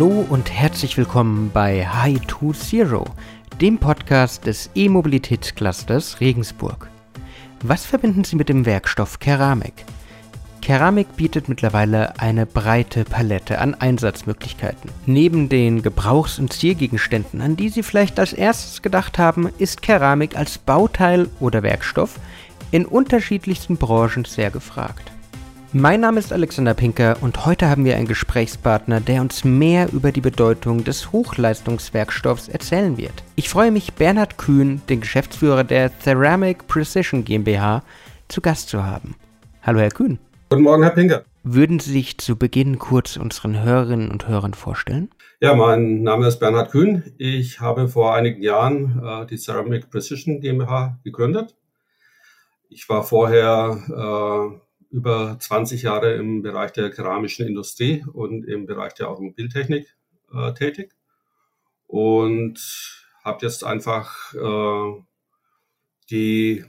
Hallo und herzlich willkommen bei High to Zero, dem Podcast des E-Mobilitätsclusters Regensburg. Was verbinden Sie mit dem Werkstoff Keramik? Keramik bietet mittlerweile eine breite Palette an Einsatzmöglichkeiten. Neben den Gebrauchs- und Ziergegenständen, an die Sie vielleicht als erstes gedacht haben, ist Keramik als Bauteil oder Werkstoff in unterschiedlichsten Branchen sehr gefragt. Mein Name ist Alexander Pinker und heute haben wir einen Gesprächspartner, der uns mehr über die Bedeutung des Hochleistungswerkstoffs erzählen wird. Ich freue mich, Bernhard Kühn, den Geschäftsführer der Ceramic Precision GmbH, zu Gast zu haben. Hallo, Herr Kühn. Guten Morgen, Herr Pinker. Würden Sie sich zu Beginn kurz unseren Hörerinnen und Hörern vorstellen? Ja, mein Name ist Bernhard Kühn. Ich habe vor einigen Jahren äh, die Ceramic Precision GmbH gegründet. Ich war vorher äh, über 20 Jahre im Bereich der keramischen Industrie und im Bereich der Automobiltechnik äh, tätig und habe jetzt einfach äh, die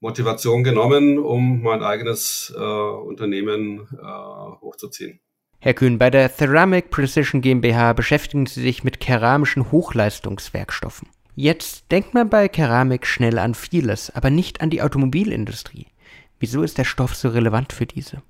Motivation genommen, um mein eigenes äh, Unternehmen äh, hochzuziehen. Herr Kühn, bei der Ceramic Precision GmbH beschäftigen Sie sich mit keramischen Hochleistungswerkstoffen. Jetzt denkt man bei Keramik schnell an vieles, aber nicht an die Automobilindustrie. Wieso ist der Stoff so relevant für diese?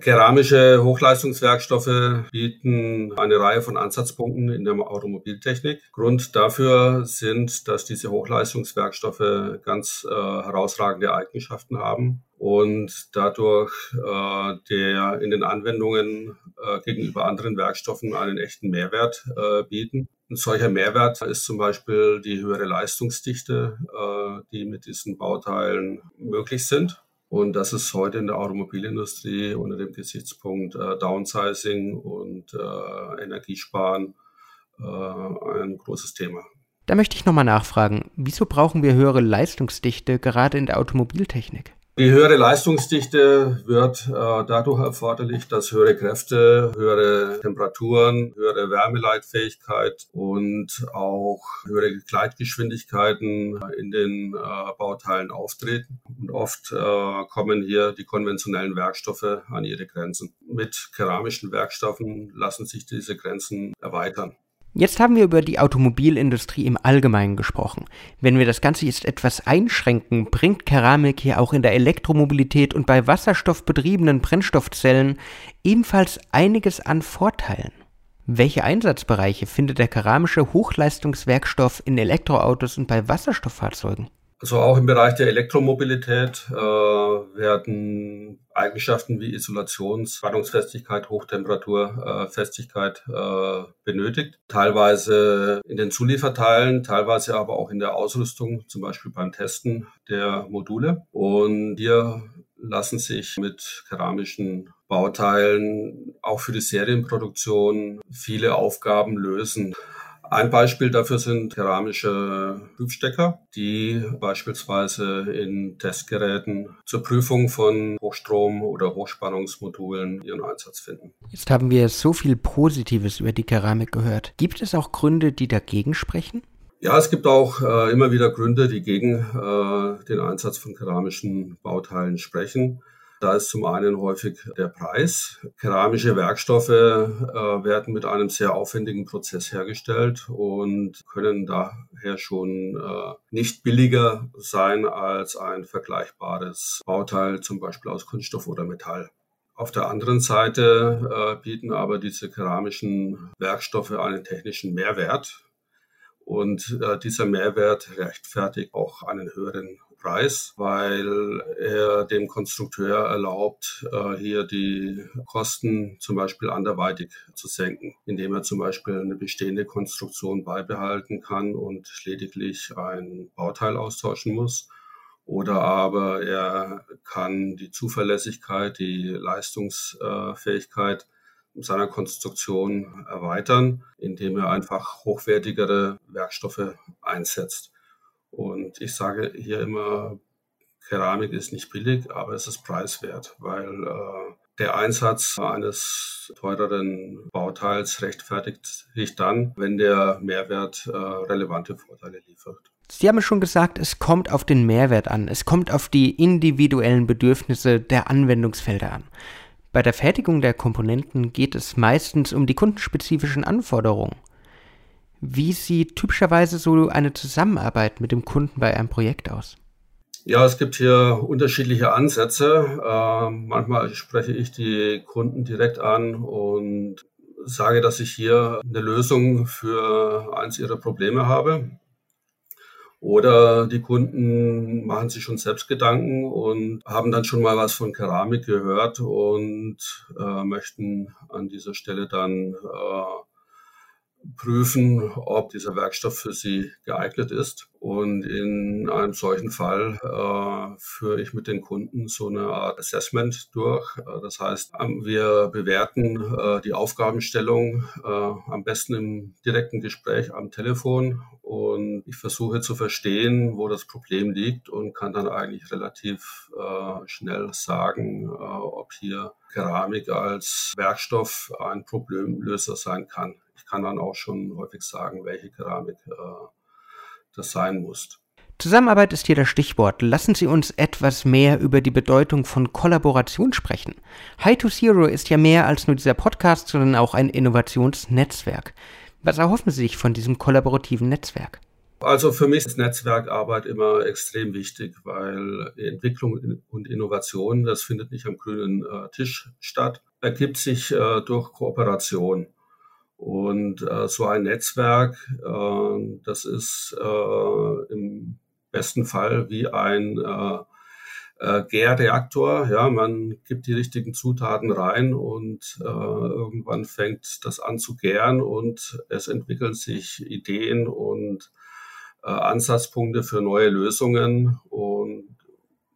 Keramische Hochleistungswerkstoffe bieten eine Reihe von Ansatzpunkten in der Automobiltechnik. Grund dafür sind, dass diese Hochleistungswerkstoffe ganz äh, herausragende Eigenschaften haben und dadurch äh, der in den Anwendungen äh, gegenüber anderen Werkstoffen einen echten Mehrwert äh, bieten. Ein solcher Mehrwert ist zum Beispiel die höhere Leistungsdichte, äh, die mit diesen Bauteilen möglich sind. Und das ist heute in der Automobilindustrie unter dem Gesichtspunkt äh, Downsizing und äh, Energiesparen äh, ein großes Thema. Da möchte ich nochmal nachfragen, wieso brauchen wir höhere Leistungsdichte gerade in der Automobiltechnik? Die höhere Leistungsdichte wird äh, dadurch erforderlich, dass höhere Kräfte, höhere Temperaturen, höhere Wärmeleitfähigkeit und auch höhere Gleitgeschwindigkeiten in den äh, Bauteilen auftreten. Und oft äh, kommen hier die konventionellen Werkstoffe an ihre Grenzen. Mit keramischen Werkstoffen lassen sich diese Grenzen erweitern. Jetzt haben wir über die Automobilindustrie im Allgemeinen gesprochen. Wenn wir das Ganze jetzt etwas einschränken, bringt Keramik hier auch in der Elektromobilität und bei wasserstoffbetriebenen Brennstoffzellen ebenfalls einiges an Vorteilen. Welche Einsatzbereiche findet der keramische Hochleistungswerkstoff in Elektroautos und bei Wasserstofffahrzeugen? Also auch im Bereich der Elektromobilität äh, werden Eigenschaften wie Isolation, Spannungsfestigkeit, Hochtemperaturfestigkeit äh, äh, benötigt. Teilweise in den Zulieferteilen, teilweise aber auch in der Ausrüstung, zum Beispiel beim Testen der Module. Und hier lassen sich mit keramischen Bauteilen auch für die Serienproduktion viele Aufgaben lösen. Ein Beispiel dafür sind keramische Prüfstecker, die beispielsweise in Testgeräten zur Prüfung von Hochstrom- oder Hochspannungsmodulen ihren Einsatz finden. Jetzt haben wir so viel Positives über die Keramik gehört. Gibt es auch Gründe, die dagegen sprechen? Ja, es gibt auch äh, immer wieder Gründe, die gegen äh, den Einsatz von keramischen Bauteilen sprechen. Da ist zum einen häufig der Preis. Keramische Werkstoffe äh, werden mit einem sehr aufwendigen Prozess hergestellt und können daher schon äh, nicht billiger sein als ein vergleichbares Bauteil, zum Beispiel aus Kunststoff oder Metall. Auf der anderen Seite äh, bieten aber diese keramischen Werkstoffe einen technischen Mehrwert. Und dieser Mehrwert rechtfertigt auch einen höheren Preis, weil er dem Konstrukteur erlaubt, äh, hier die Kosten zum Beispiel anderweitig zu senken, indem er zum Beispiel eine bestehende Konstruktion beibehalten kann und lediglich ein Bauteil austauschen muss. Oder aber er kann die Zuverlässigkeit, die Leistungsfähigkeit seiner Konstruktion erweitern, indem er einfach hochwertigere Werkstoffe einsetzt. Und ich sage hier immer, Keramik ist nicht billig, aber es ist preiswert, weil äh, der Einsatz eines teureren Bauteils rechtfertigt sich dann, wenn der Mehrwert äh, relevante Vorteile liefert. Sie haben schon gesagt, es kommt auf den Mehrwert an, es kommt auf die individuellen Bedürfnisse der Anwendungsfelder an. Bei der Fertigung der Komponenten geht es meistens um die kundenspezifischen Anforderungen. Wie sieht typischerweise so eine Zusammenarbeit mit dem Kunden bei einem Projekt aus? Ja, es gibt hier unterschiedliche Ansätze. Äh, manchmal spreche ich die Kunden direkt an und sage, dass ich hier eine Lösung für eins ihrer Probleme habe. Oder die Kunden machen sich schon selbst Gedanken und haben dann schon mal was von Keramik gehört und äh, möchten an dieser Stelle dann äh, prüfen, ob dieser Werkstoff für sie geeignet ist. Und in einem solchen Fall äh, führe ich mit den Kunden so eine Art Assessment durch. Äh, das heißt, ähm, wir bewerten äh, die Aufgabenstellung äh, am besten im direkten Gespräch am Telefon. Und ich versuche zu verstehen, wo das Problem liegt und kann dann eigentlich relativ äh, schnell sagen, äh, ob hier Keramik als Werkstoff ein Problemlöser sein kann ich kann dann auch schon häufig sagen, welche Keramik äh, das sein muss. Zusammenarbeit ist hier das Stichwort. Lassen Sie uns etwas mehr über die Bedeutung von Kollaboration sprechen. High to Zero ist ja mehr als nur dieser Podcast, sondern auch ein Innovationsnetzwerk. Was erhoffen Sie sich von diesem kollaborativen Netzwerk? Also für mich ist Netzwerkarbeit immer extrem wichtig, weil Entwicklung und Innovation, das findet nicht am grünen äh, Tisch statt, ergibt sich äh, durch Kooperation. Und äh, so ein Netzwerk, das ist im besten Fall wie ein äh, Gärreaktor. Ja, man gibt die richtigen Zutaten rein und äh, irgendwann fängt das an zu gären und es entwickeln sich Ideen und äh, Ansatzpunkte für neue Lösungen und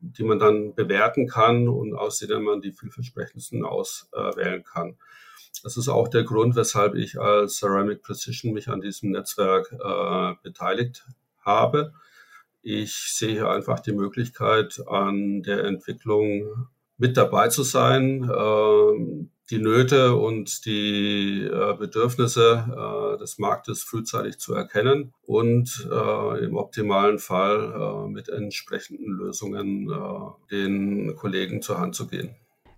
die man dann bewerten kann und aus denen man die vielversprechendsten auswählen kann. Das ist auch der Grund, weshalb ich als Ceramic Precision mich an diesem Netzwerk äh, beteiligt habe. Ich sehe einfach die Möglichkeit, an der Entwicklung mit dabei zu sein, äh, die Nöte und die äh, Bedürfnisse äh, des Marktes frühzeitig zu erkennen und äh, im optimalen Fall mit entsprechenden Lösungen den Kollegen zur Hand zu gehen.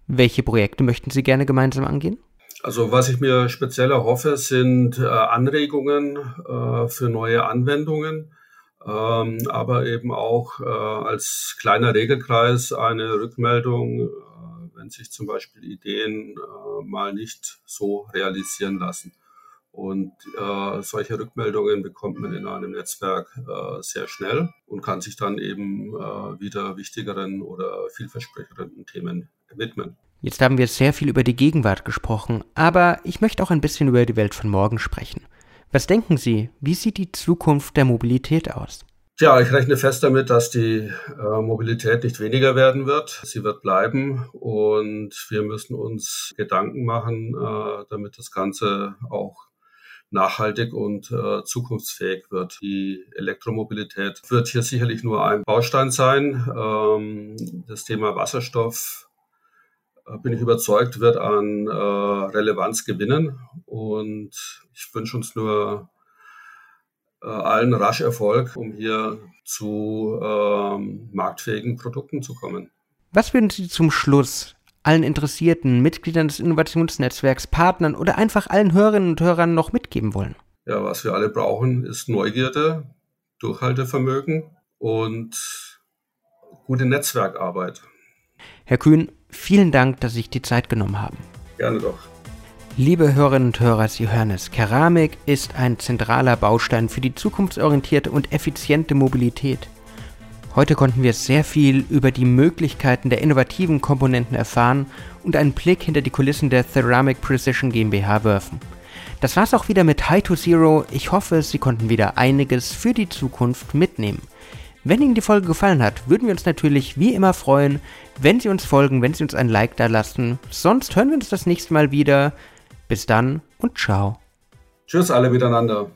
Welche Projekte möchten Sie gerne gemeinsam angehen? Also was ich mir speziell erhoffe, sind Anregungen für neue Anwendungen, ähm, aber eben auch äh, als kleiner Regelkreis eine Rückmeldung, äh, wenn sich zum Beispiel Ideen äh, mal nicht so realisieren lassen. Und äh, solche Rückmeldungen bekommt man in einem Netzwerk äh, sehr schnell und kann sich dann eben äh, wieder wichtigeren oder vielversprechenden Themen widmen. Jetzt haben wir sehr viel über die Gegenwart gesprochen, aber ich möchte auch ein bisschen über die Welt von morgen sprechen. Was denken Sie, wie sieht die Zukunft der Mobilität aus? Tja, ich rechne fest damit, dass die äh, Mobilität nicht weniger werden wird. Sie wird bleiben und wir müssen uns Gedanken machen, äh, damit das Ganze auch nachhaltig und äh, zukunftsfähig wird. Die Elektromobilität wird hier sicherlich nur ein Baustein sein. Ähm, das Thema Wasserstoff bin ich überzeugt, wird an äh, Relevanz gewinnen. Und ich wünsche uns nur äh, allen rasch Erfolg, um hier zu ähm, marktfähigen Produkten zu kommen. Was würden Sie zum Schluss allen Interessierten, Mitgliedern des Innovationsnetzwerks, Partnern oder einfach allen Hörerinnen und Hörern noch mitgeben wollen? Ja, was wir alle brauchen, ist Neugierde, Durchhaltevermögen und gute Netzwerkarbeit. Herr Kühn, vielen Dank, dass Sie sich die Zeit genommen haben. Gerne doch. Liebe Hörerinnen und Hörer, Sie hören es. Keramik ist ein zentraler Baustein für die zukunftsorientierte und effiziente Mobilität. Heute konnten wir sehr viel über die Möglichkeiten der innovativen Komponenten erfahren und einen Blick hinter die Kulissen der Ceramic Precision GmbH werfen. Das war's auch wieder mit High to Zero. Ich hoffe, Sie konnten wieder einiges für die Zukunft mitnehmen. Wenn Ihnen die Folge gefallen hat, würden wir uns natürlich wie immer freuen, wenn Sie uns folgen, wenn Sie uns ein Like da lassen. Sonst hören wir uns das nächste Mal wieder. Bis dann und ciao. Tschüss alle miteinander.